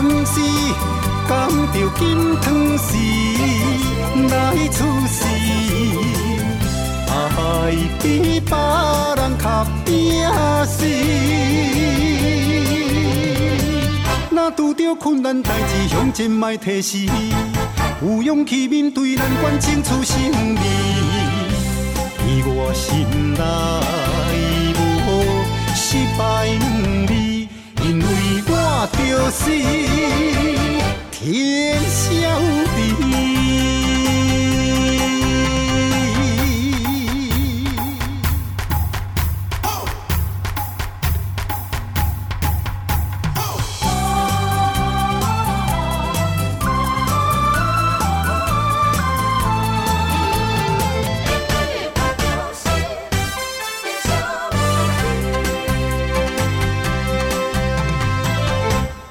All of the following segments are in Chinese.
男是讲着金汤匙来出世。爱比别人较拼死，若拄着困难代志，向前迈提示，有勇气面对难关，争取胜利。我心内无失败，就是天上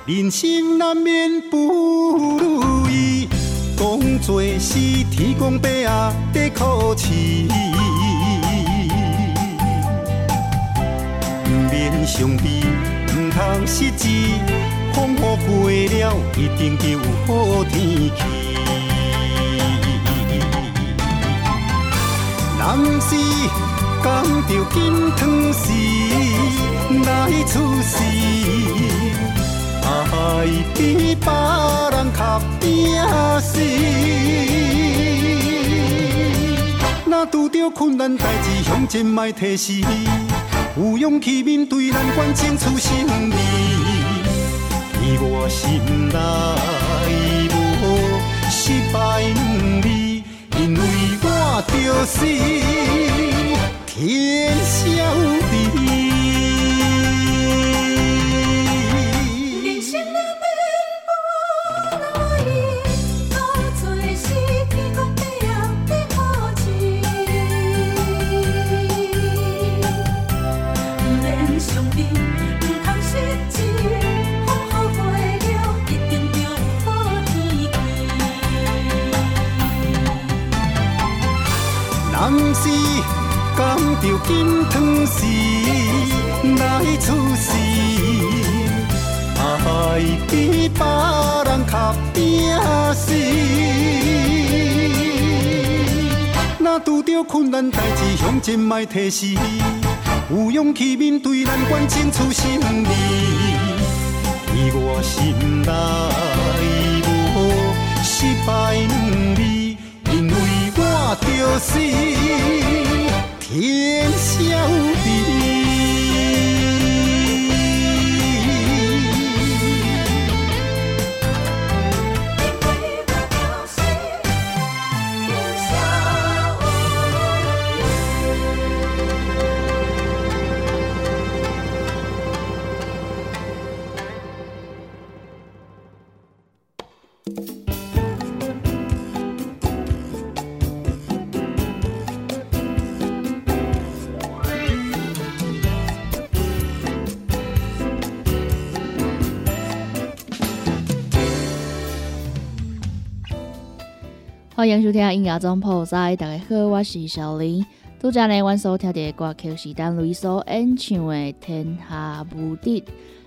人生难免不如意，当作是天公伯仔在考试。不免伤悲，不通失志，风雨过了，一定就有好天气。人是讲着金汤匙来出世。爱比别人较拼死，若拄着困难代志，向前迈提示，有勇气面对难关，争取胜利。我心内无失败两字，因为我就是天晓地。着金汤匙来出世，爱比别人较拼死。若拄着困难代志，向前迈提示，有勇气面对难关，争取胜利。我心内无失败两字。就是天晓欢迎收听音乐总铺塞，大家好，我是小林。拄则呢，阮所听的歌曲是单雷所演唱的《天下无敌》。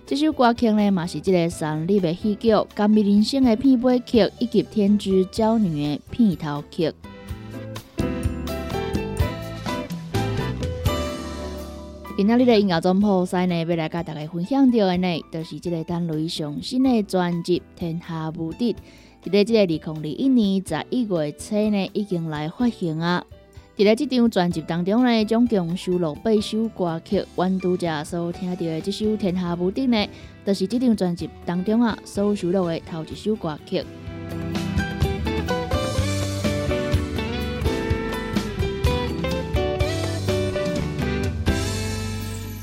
这首歌曲呢，嘛是这个三立的戏剧《甘美人生》的片尾曲，以及《天之娇女》的片头曲。今仔日的音乐总铺塞呢，要来甲大家分享到的呢，就是这个单雷上新的专辑《天下无敌》。伫咧即个二零二一年十一月初呢，已经来发行啊！伫咧即张专辑当中呢，总共收录八首歌曲，阮拄则所听到的即首《天下无敌》呢，就是即张专辑当中啊所收录的头一首歌曲。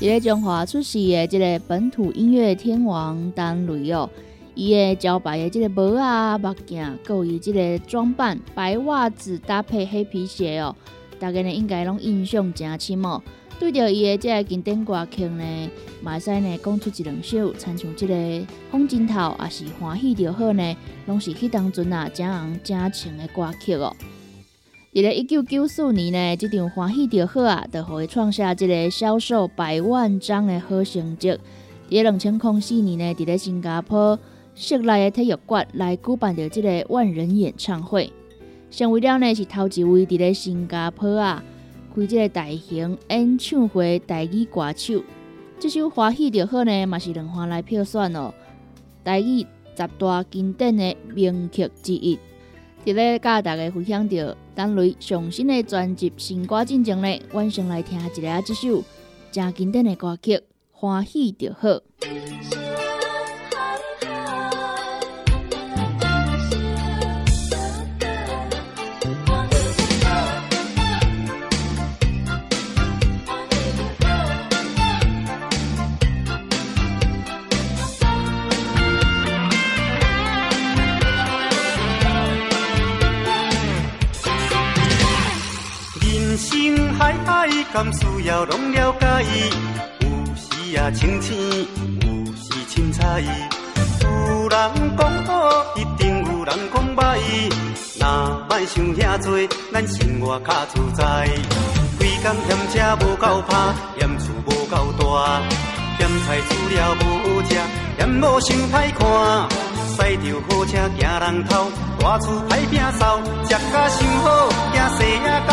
伫咧中华出世的即个本土音乐天王单雷哦。伊个招牌的即个帽啊、目镜，有伊即个装扮，白袜子搭配黑皮鞋哦，大家呢应该拢印象诚深哦。对着伊的即个经典歌曲呢，马使呢讲出一两首，参像即个《风镜头》也是欢喜就好呢，拢是迄当阵啊正红正情的歌曲哦。伫咧一九九四年呢，即张《欢喜就好》啊，就互伊创下即个销售百万张的好成绩。伫咧两千零四年呢，伫咧新加坡。室内诶体育馆来举办着即个万人演唱会，成为了呢是头一位伫咧新加坡啊开即个大型演唱会台语歌手。这首欢喜就好呢，嘛是两番来票选哦，台语十大经典诶名曲之一。伫咧甲大家分享着单雷上新诶专辑新歌进前呢，晚上来听一下这首正经典的歌曲《欢喜就好》。敢需要拢了解？有时也清醒，有时凊彩。有人讲好，一定有人讲歹。若莫想遐多，咱生活较自在。规工嫌车无够拍，嫌厝无够大，嫌菜煮了无好食，嫌某想歹看。驶着好车行人头，大厝歹摒扫，食甲想好，惊细也狗，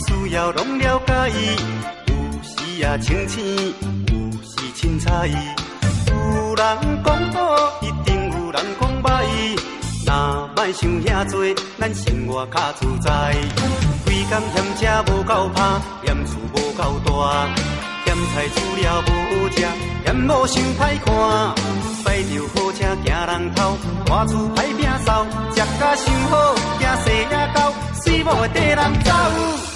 需要拢了解，有时也清醒，有时凊彩。有人讲好，一定有人讲歹。若莫想遐多，咱生活较自在。规工嫌车无够拍，嫌厝无够大，嫌菜煮了无好食，嫌某想歹看。驶着好车惊人头，大厝歹摒扫，食甲想好，惊细也狗，随某会跟人走。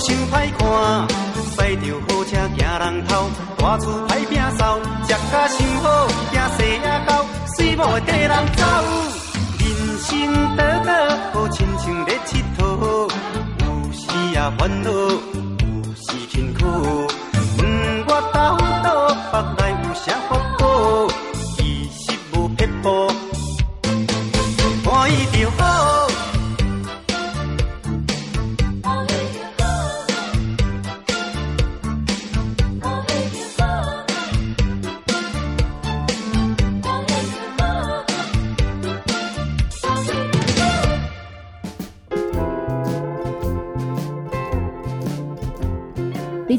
想歹看。驶着好车行人头，大厝歹拼扫，食甲想好，惊细也狗，随某会跟人走。人生短短，好亲像咧佚佗，有时也烦恼，有时辛苦。问我到倒腹内有啥福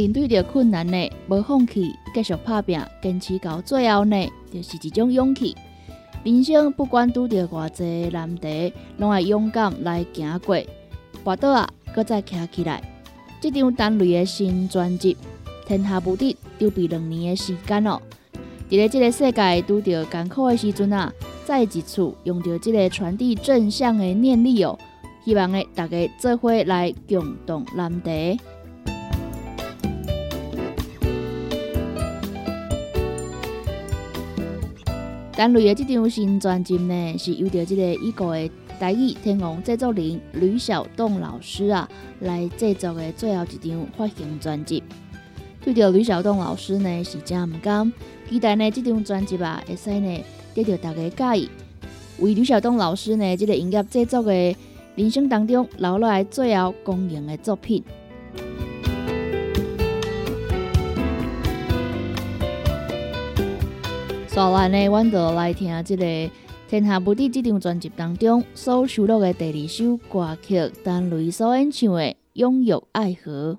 面对着困难呢，无放弃，继续拍拼，坚持到最后呢，就是一种勇气。人生不管拄着偌济难题，拢爱勇敢来行过。跋倒啊，搁再徛起来。这张单雷的新专辑《天下无敌》筹备两年的时间哦。伫咧这个世界拄着艰苦的时阵啊，再一次用着这个传递正向的念力哦，希望诶大家做伙来共同难题。单雷的这张新专辑呢，是由着这个已故的台语天王制作人吕小栋老师啊来制作的最后一张发行专辑。对着吕小栋老师呢是真毋甘，期待呢这张专辑啊会使呢得到大家喜意。为吕小栋老师呢这个音乐制作的人生当中留落来最后公映的作品。所来呢，阮就来听这个《天下无敌》这张专辑当中所收录的第二首歌曲，陈雷所演唱的《拥有爱河》。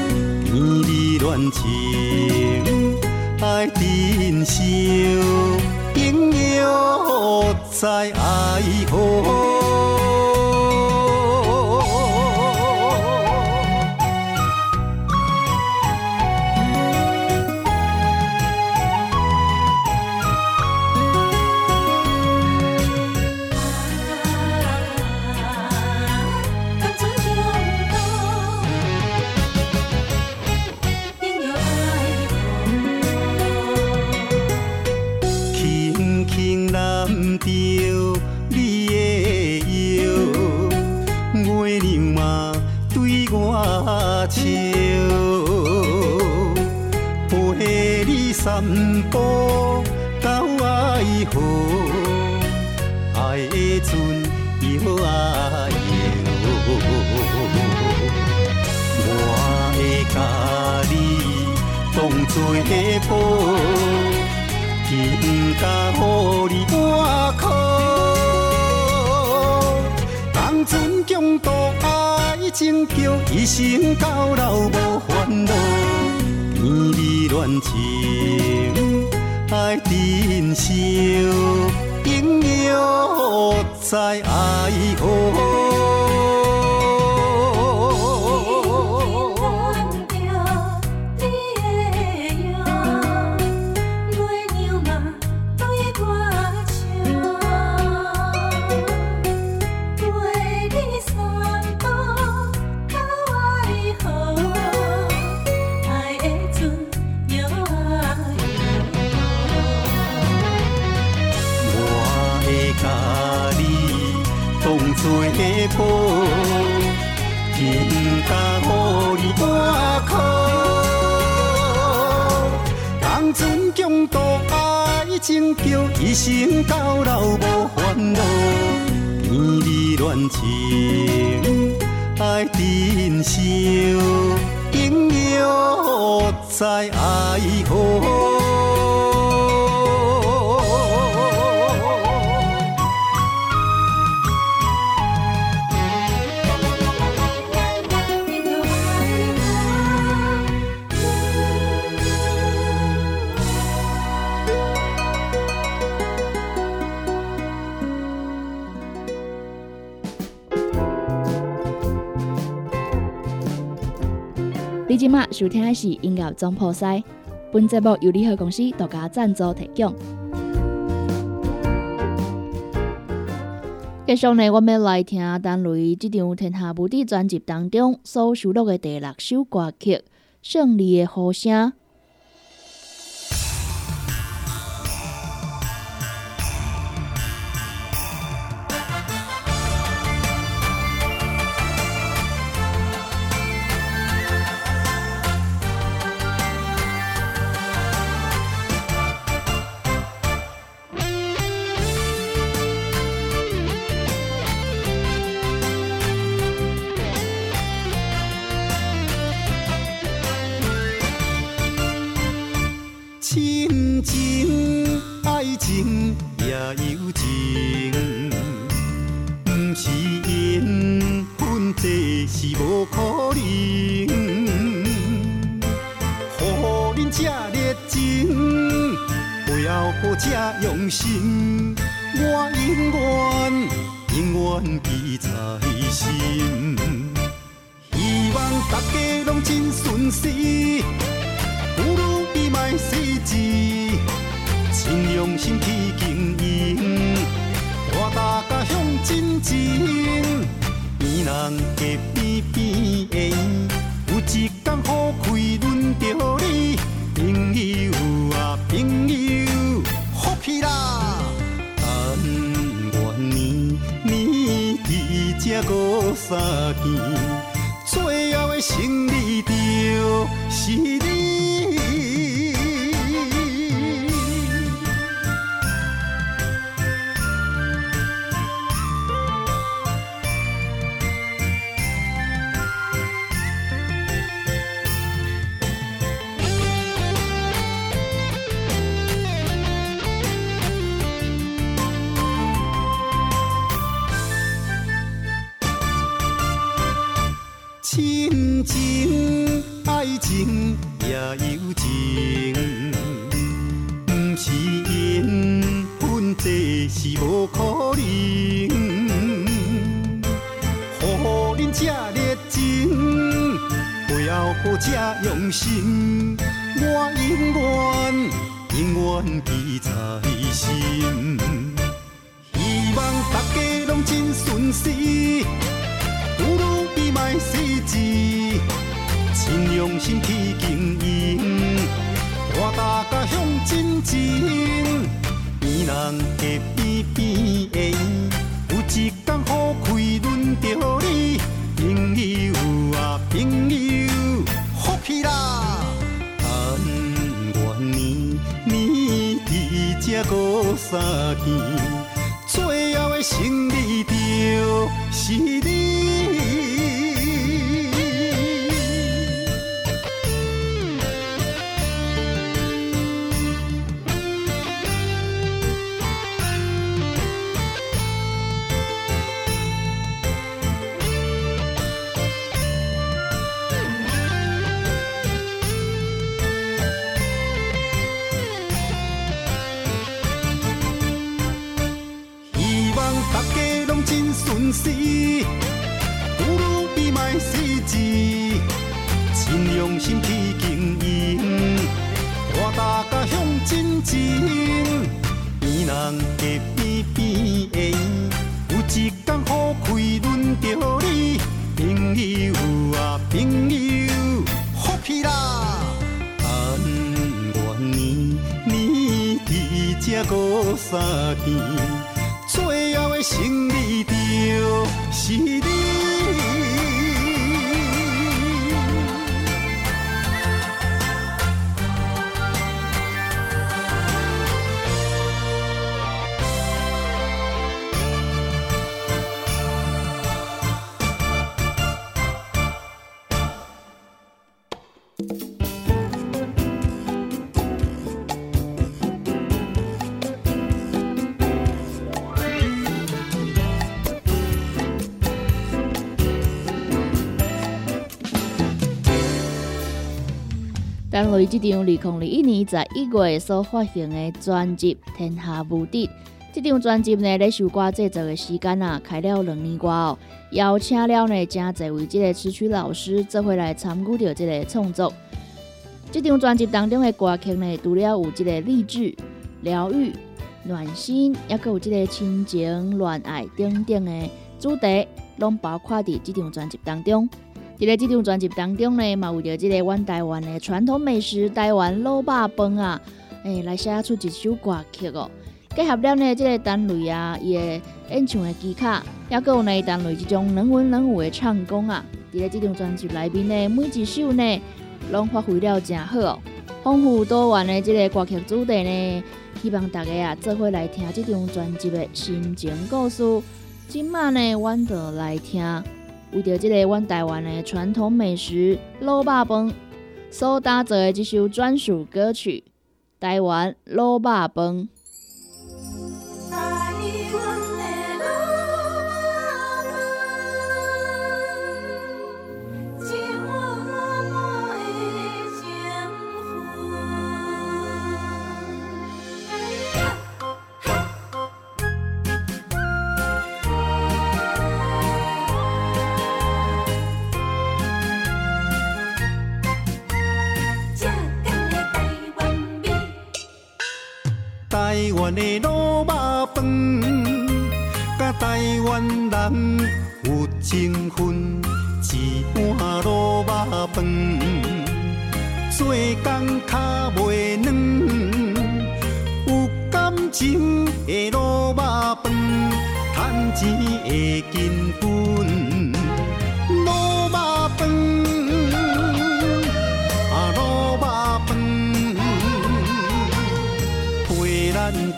爱珍惜，朋友。在爱河当作宝，天不干乎你我靠。当，爱情叫一生到老无烦恼。天儿乱情，爱珍惜，应有在爱河。度爱情叫一生到老无烦恼，甜蜜恋情爱珍惜，今夜再爱河。你今麦收听的是音乐总破塞，本节目由联合公司独家赞助提供。接下呢，我们来听陈雷这张《天下无敌》专辑当中所收录的第六首歌曲《胜利的呼声》。真前。边人隔边边的，有一天好开轮到你，朋友啊朋友，福气啦！但愿年年伫这五三见，最后的胜利就是你。情也有情，不是缘分，这是无可能。予恁这热情，背后搁这用心，我永远永远记在心。希望大家拢真顺时。有如伊卖死字，真用心去经营，我大家向真前。边人隔边边的，有一天好开轮到你，朋友啊朋友，福气啦！但愿年年伫这五三见。最后的胜利就是你。单雷这张二零二一年在一月所发行的专辑《天下无敌》，这张专辑呢，咧首歌制作的时间啊，开了两年多哦，邀请了呢真侪位这个词曲老师做回来参与着这个创作。这张专辑当中的歌曲呢，除了有这个励志、疗愈、暖心，也有这个亲情、恋爱等等的主题，拢包括伫这张专辑当中。伫咧这张专辑当中呢，嘛有着即个阮台湾的传统美食台湾老爸饭啊，诶，来写出一首歌曲哦。结合了呢，即个单雷啊，伊的演唱的技巧，也有呢单雷即种能文能武的唱功啊。伫咧这张专辑内面呢，每一首呢，拢发挥了真好哦。丰富多元的即个歌曲主题呢，希望大家啊，做伙来听这张专辑的心情故事。今晚呢，阮就来听。为着这个阮台湾的传统美食卤肉饭所打造的这首专属歌曲《台湾卤肉饭》。的卤肉饭，甲台湾人有情分，一碗卤肉饭，做工较袂软，有感情的卤肉饭，赚钱会紧分。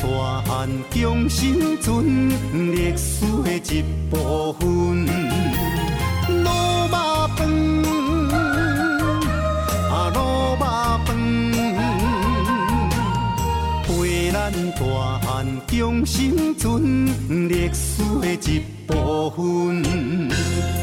大汉强生存历史的一部分，卤肉饭啊卤肉饭，陪咱大汉强生存历史的一部分。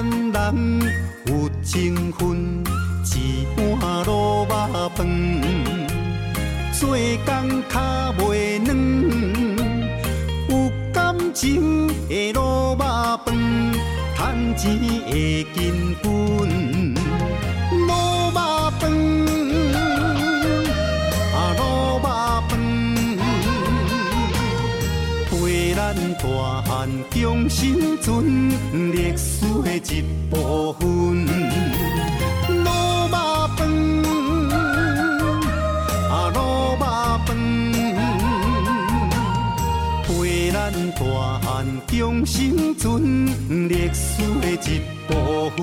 台湾人有情分，一碗卤肉饭，做工较袂软，有感情的卤肉饭，赚钱会紧分。一部分，卤肉饭啊卤肉饭，陪咱大汉强生存历史的一部分。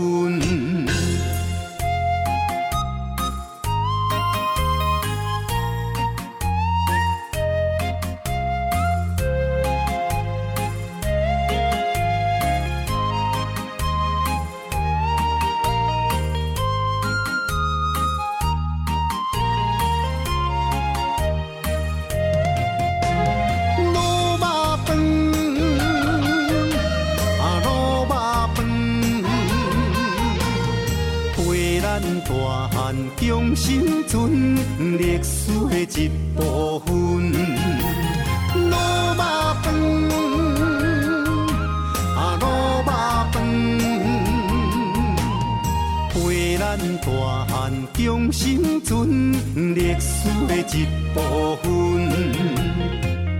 咱中生存历史的一部分，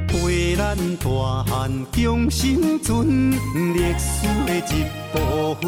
陪咱大汉中心存历史的一部分。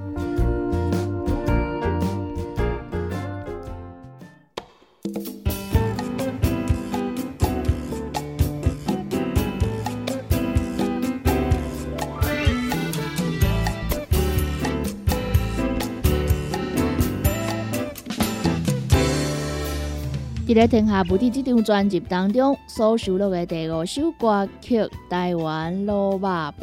伫咧天下无敌这张专辑当中所收录的第五首歌曲《台湾卤肉饭》，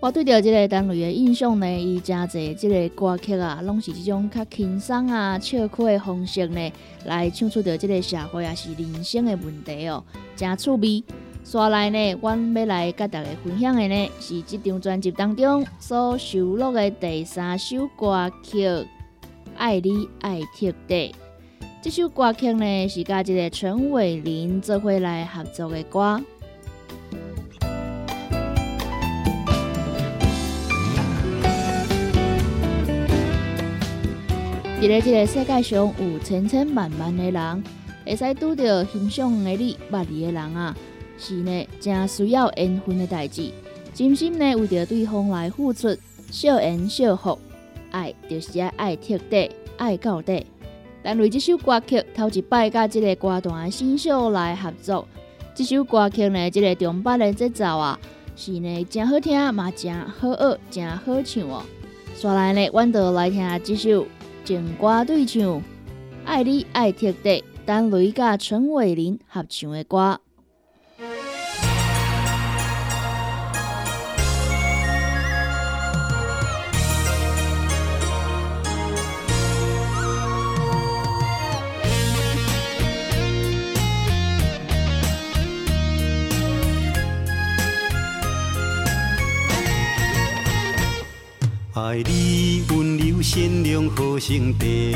我对着这个单位的印象呢，伊真侪这个歌曲啊，拢是这种较轻松啊、笑曲的方式呢，来唱出着这个社会也是人生的问题哦，真趣味。刷来呢，阮要来甲大家分享的呢，是这张专辑当中所收录的第三首歌曲《爱你爱特地》。这首歌曲呢，是甲一个陈伟霆做伙来合作的歌。伫咧这个世界上有千千万万的人，会使拄到欣赏的你、捌你的人啊，是呢，真需要缘分的代志。真心呢，为着对方来付出，小恩小福，爱就是爱彻底，爱到底。但为这首歌曲头一摆甲这个歌团的新秀来合作，这首歌曲呢，这个中巴的节奏啊，是呢真好听，嘛真好学，真好唱哦。下来呢，阮就来听这首情歌对唱《爱你爱彻底》，等雷甲陈伟林合唱的歌。爱你温柔善良好兄弟，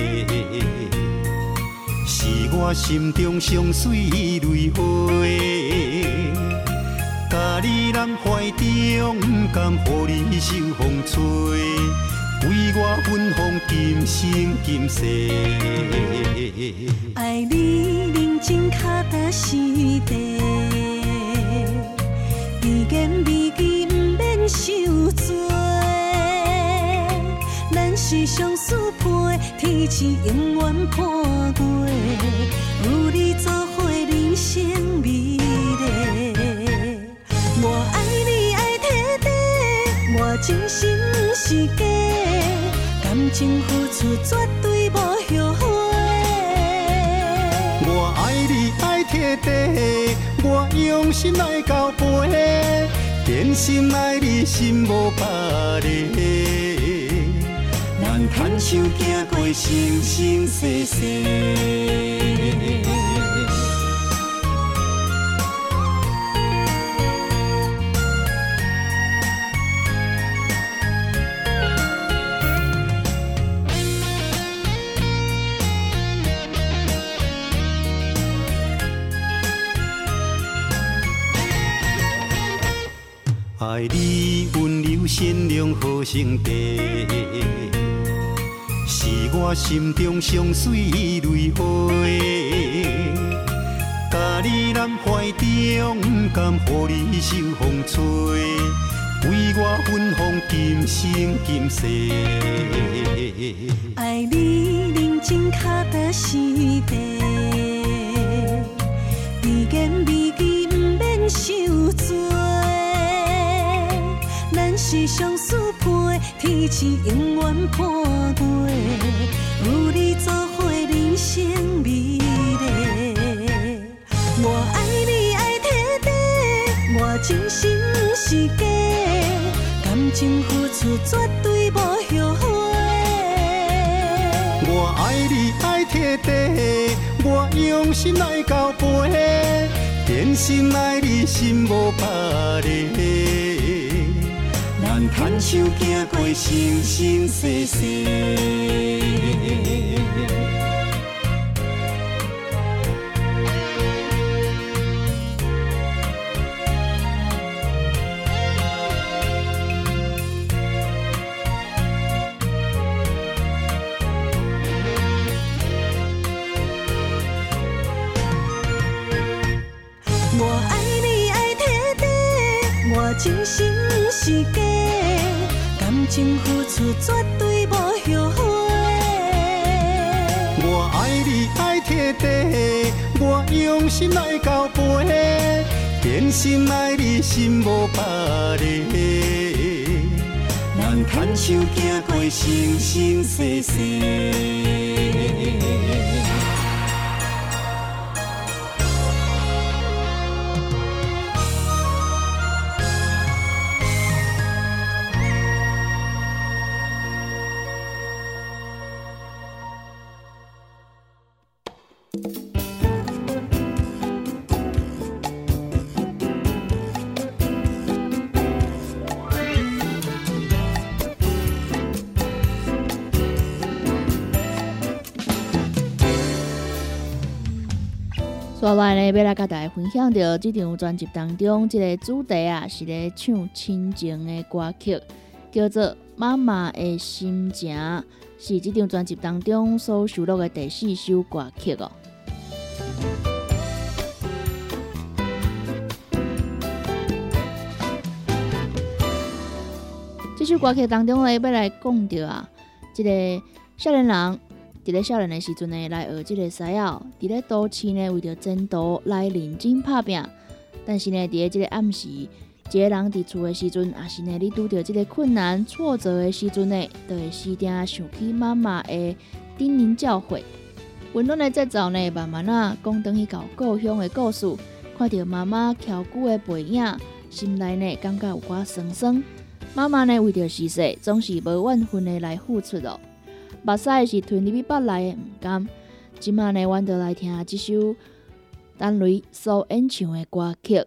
是我心中上水泪花。甲你揽怀中，不甘乎你受风吹，为我分享今生今世。爱你认真脚踏实地，美言美句不免受罪。是相思配，天赐永远伴过，有你作伙人生美丽。我爱你爱彻底，我真心不是假，感情付出绝对无后悔。我爱你爱彻底，我用心爱到背，真心爱你心无别离。牵手行过生生世世，爱你温柔善良好兄弟。我心中上水泪花，甲你揽怀中，不甘乎你受风吹，为我分享今生今世。爱你认真脚踏实地，美言美句不免受罪，咱是相思，天赐永远伴过。有你作伙，人生美丽。我爱你爱彻底，我真心是假，感情付出绝对无后悔。我爱你爱彻底，我用心爱到背，真心爱你心无别离。牵手走过生生世世。心来交陪，真心爱你心无别个。咱牵手行过生生世世。接下来，要来甲大家分享到这张专辑当中，这个主题啊是咧唱亲情的歌曲，叫做《妈妈的心情》，是这张专辑当中所收录的第四首歌曲哦。这首歌曲当中呢，要来讲到啊，这个少年人。伫咧少年的时阵呢，来学即个西药；伫咧都市呢，为着前途来认真拍拼。但是呢，伫咧即个暗时，一个人伫厝的时阵，也是呢，你拄着即个困难挫折的时阵呢，都会时常想起妈妈的叮咛教诲。温暖的节奏呢，慢慢啊，讲等于到故乡的故事，看着妈妈翘久的背影，心内呢，感觉有寡酸酸。妈妈呢，为着事实，总是无怨恨的来付出哦。目屎是吞入去腹内的，毋甘。今晚呢，阮就来听即首陈雷所演唱的歌曲《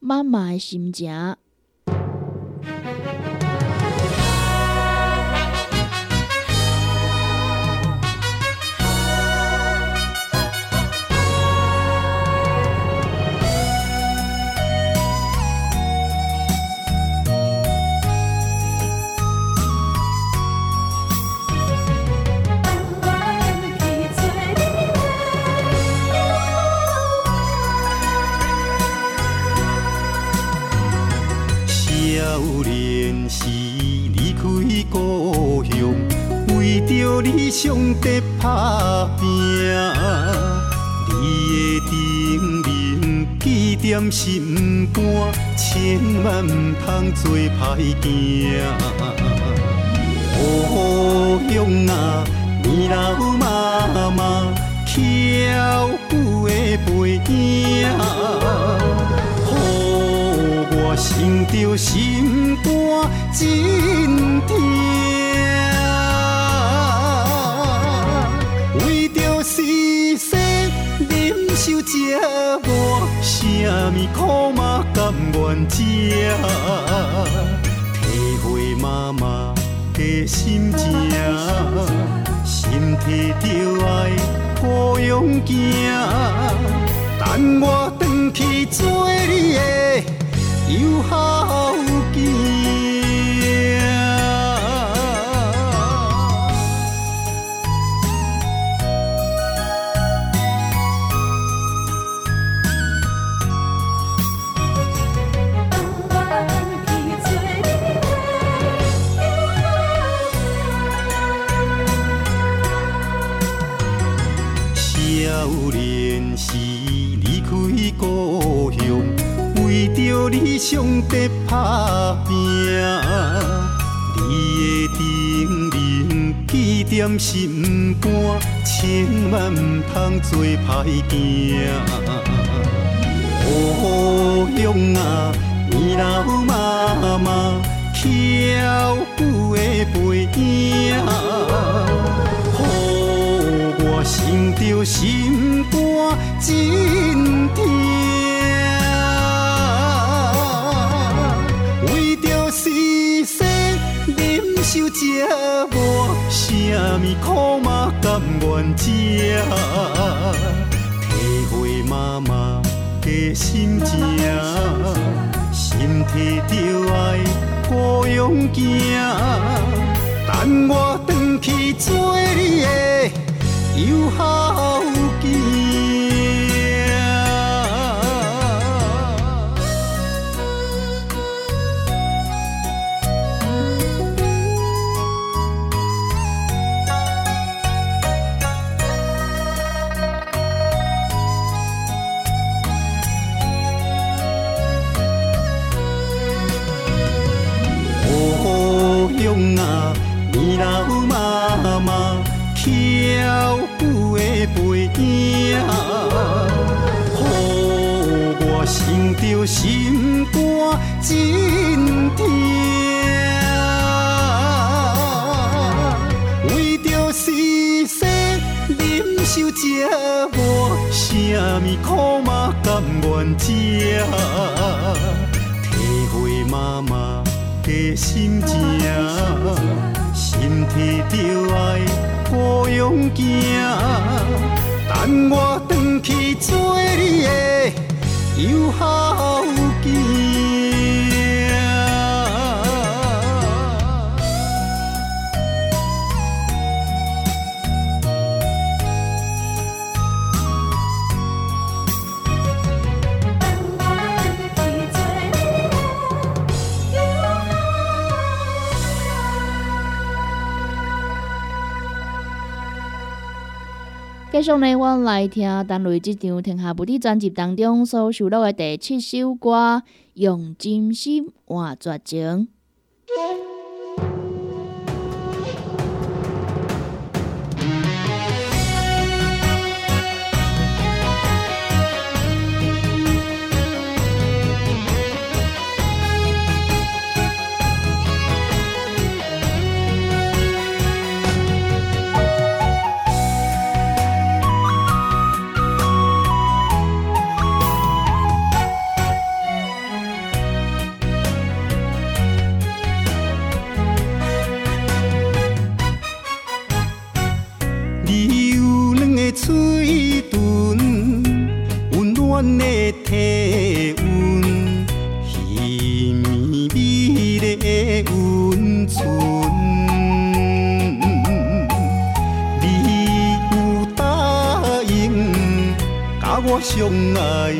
妈妈的心情》。理想在打拼，你的叮咛记在心肝，千万唔通做歹行。故乡啊，年老妈妈翘舞的背影，予我想着心苦嘛甘愿吃？体会妈妈的心情，心体着爱故乡行。等我回去做你的友好见。理想在打拼，你的叮咛记在心肝，千万唔通做歹行。故乡啊，年老妈妈翘舞的背影，予我想着心肝受折磨，什么苦嘛甘愿吃？体会妈妈的心情，心体着爱故乡行。等我回去做你的友好心情。心提着爱孤勇行，等我回去做你的友好上呢，我来听陈雷这张《天下无敌》专辑当中所收录的第七首歌《用真心换绝情》。你有两个嘴唇，温暖的体温，稀绵美丽的温存。你有答应，甲我相爱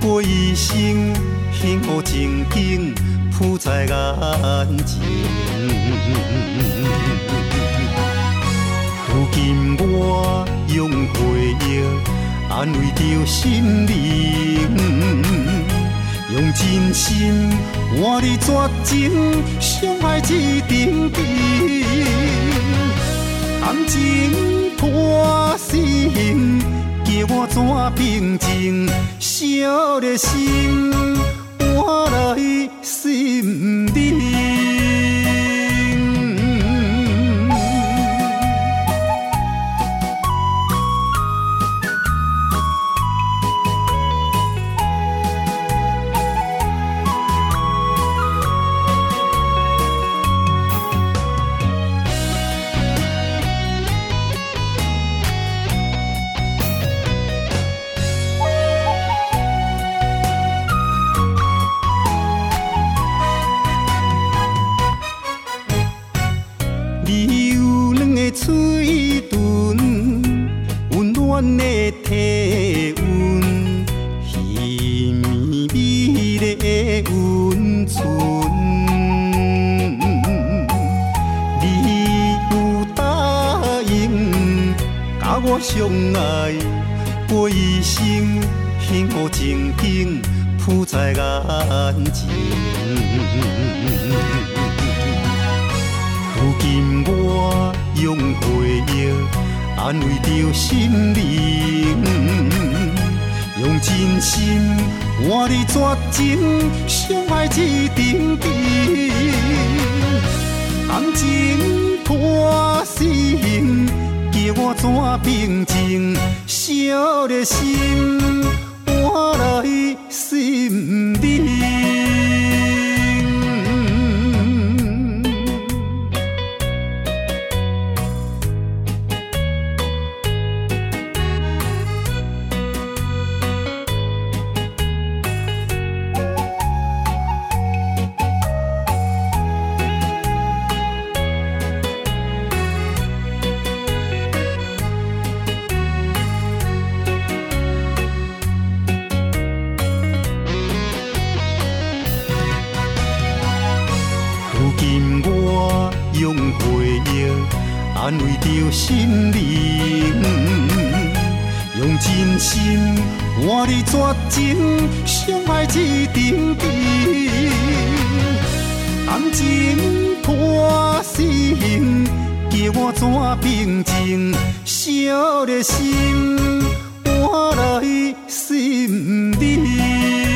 过一生，幸福情景浮在眼前。我用回忆安慰着心灵，用真心换你绝情，相爱一定定。感情破心，叫我怎平静？烧热心换来心相爱过一生，幸福情景浮在眼前。如今我用回忆安慰着心灵，用真心换你绝情，相爱一定定。感情破心，我怎平静？烧热心换来情破心，叫我怎平静？小热心换来心冷。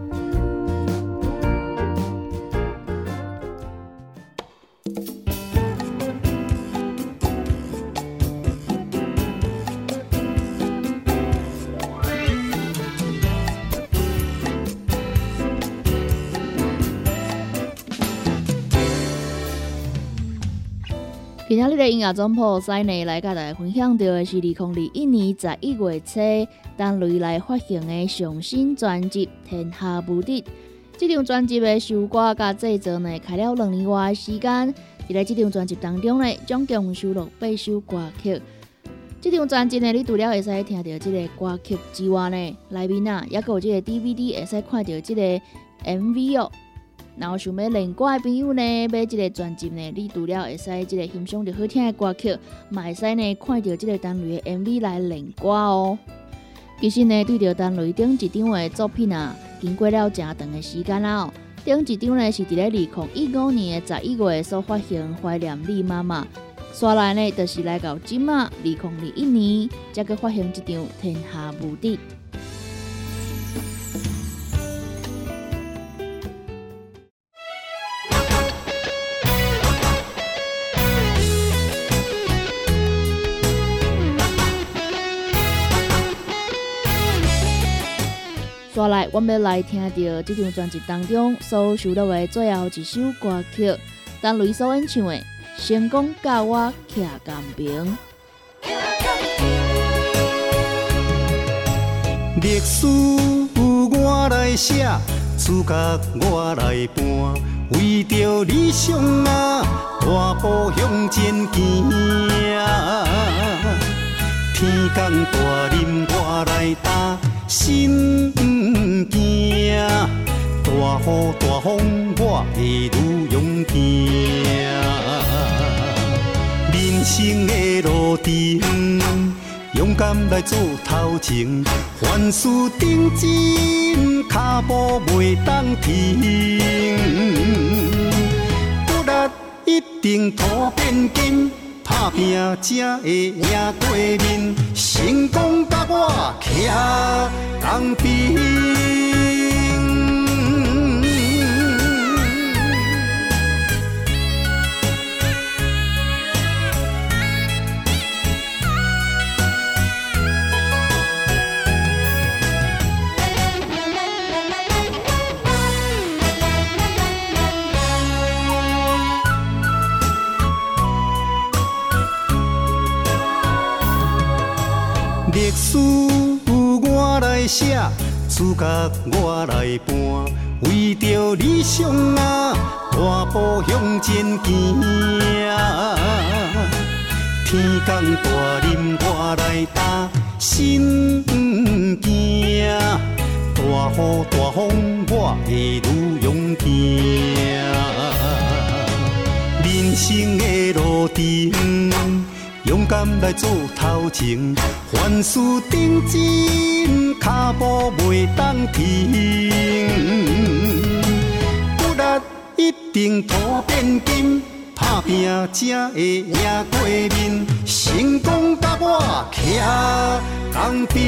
今日的音乐总破塞内，来甲大家分享到的是二零二一年十一月初，单雷来发行的上新专辑《天下无敌》。这张专辑的收歌甲制作呢，开了两年外的时间。在这张专辑当中呢，总共收录八首歌曲。这张专辑呢，你除了会使听到这个歌曲之外呢，里面啊，也有这个 DVD 会使看到这个 MV 哦。然后想要练歌的朋友呢，买这个专辑呢，你除了会使这个欣赏到好听的歌曲，嘛会使呢看到这个单雷的 MV 来练歌哦。其实呢，对着单雷顶一张的作品啊，经过了真长的时间啦哦。顶一张呢是伫咧二零一五年的十一月所发行《怀念你妈妈》，刷来呢就是来到今嘛二零二一年，才去发行一张《天下无敌》。我们要来听到这张专辑当中所收录的最后一首歌曲，当雷所演唱的《成功教我徛甘平》。历史由我来写，主角我来扮，为着理想啊，大步向前行。天降大任我来担，心惊。大雨大风我会愈勇行。人生的路程。勇敢来做头前，凡事认真，脚步袂当停。骨力一定土变金，打拼才会赢过面。成功甲我主角我来搬，为着理想啊，大步向前行。天公大任我来担，心不惊。大雨大风我会愈勇行。人生的路程。勇敢来做头前，凡事认真，脚步袂当停。骨力一定土变金，打拼才会赢过面。成功甲我徛同边。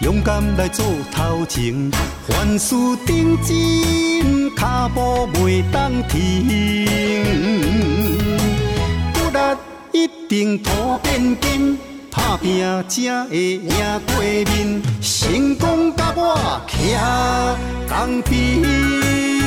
勇敢来做头前，凡事认真，脚步袂当停。骨力，一定土变金。打拼才会赢过面，成功甲我徛同边。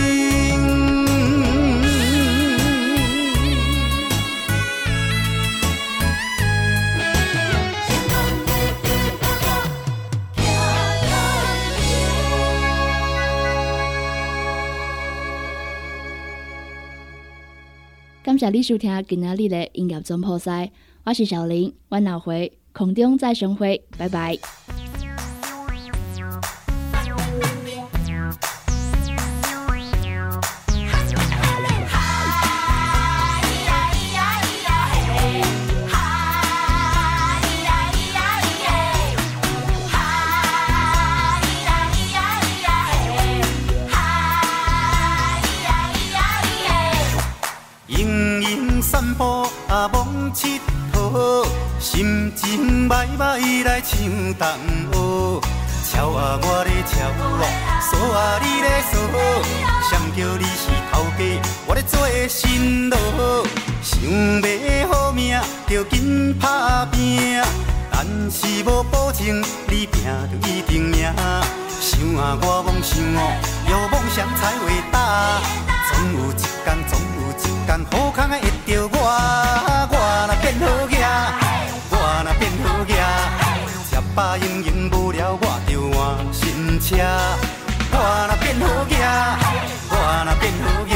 感谢你收听今仔日的音乐总破赛，我是小林，我下回空中再相会，拜拜。心情歹歹来唱同学，超啊我咧超啊，锁啊你咧锁，谁叫你是头家，我咧做新郎。想要好命，着紧打拼，但是无保证你拼着一定赢。想啊我梦想哦，有梦想才伟大，总有一天，总有一天，好康会着我，变好囝。我若变好囝，吃饱用用无聊，我就换新车。我若变好囝，我若变好囝，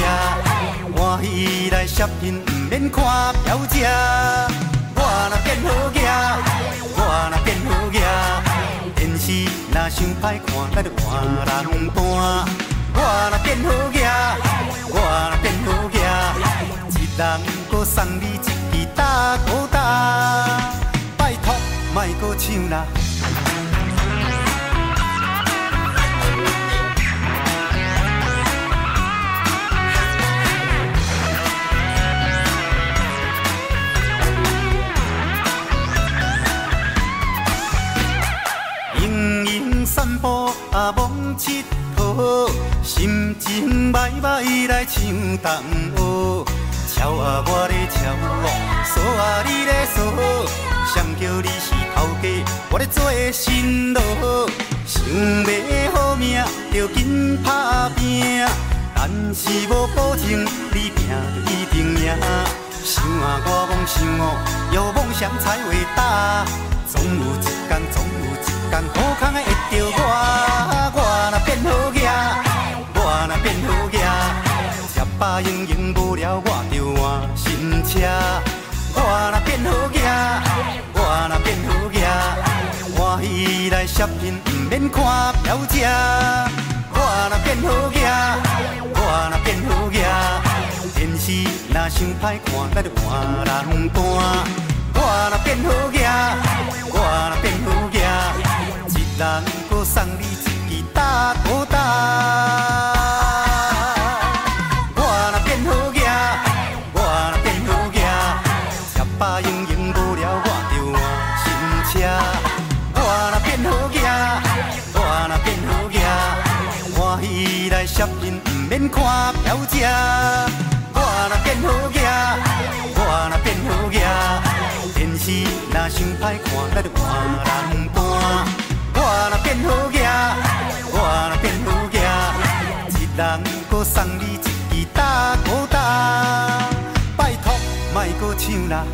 欢喜来摄影，不免看表姐。我若变好囝，我若变好囝，电视若伤歹看，咱就换人搬。我若变好囝，我若变好囝，一人搁送你一支大鼓打。莫搁唱啦！盈盈散步啊，忙佚佗，心情歹歹来唱同学，超啊我咧超啊，锁啊你咧锁。谁叫你是头家？我咧做新郎，想要好命，着紧打拼。但是无保证你拼一定赢。想啊，我梦想哦，有梦想才伟大。总有一天，总有一天，好康会着我。我若变好囝，我若变好囝，吃饱用用无聊，我免看表姐。我若变好囝，我若变好囝，电视若想歹看，咱就换人看。我若变好囝，我若变好囝，一人搁送你一支大鼓打。看表姐，我若变好囝，我若变好囝，电视若伤歹看，咱就换人搬。我若变好囝，我若变好囝，一人搁送你一支大鼓打，拜托莫搁唱啦。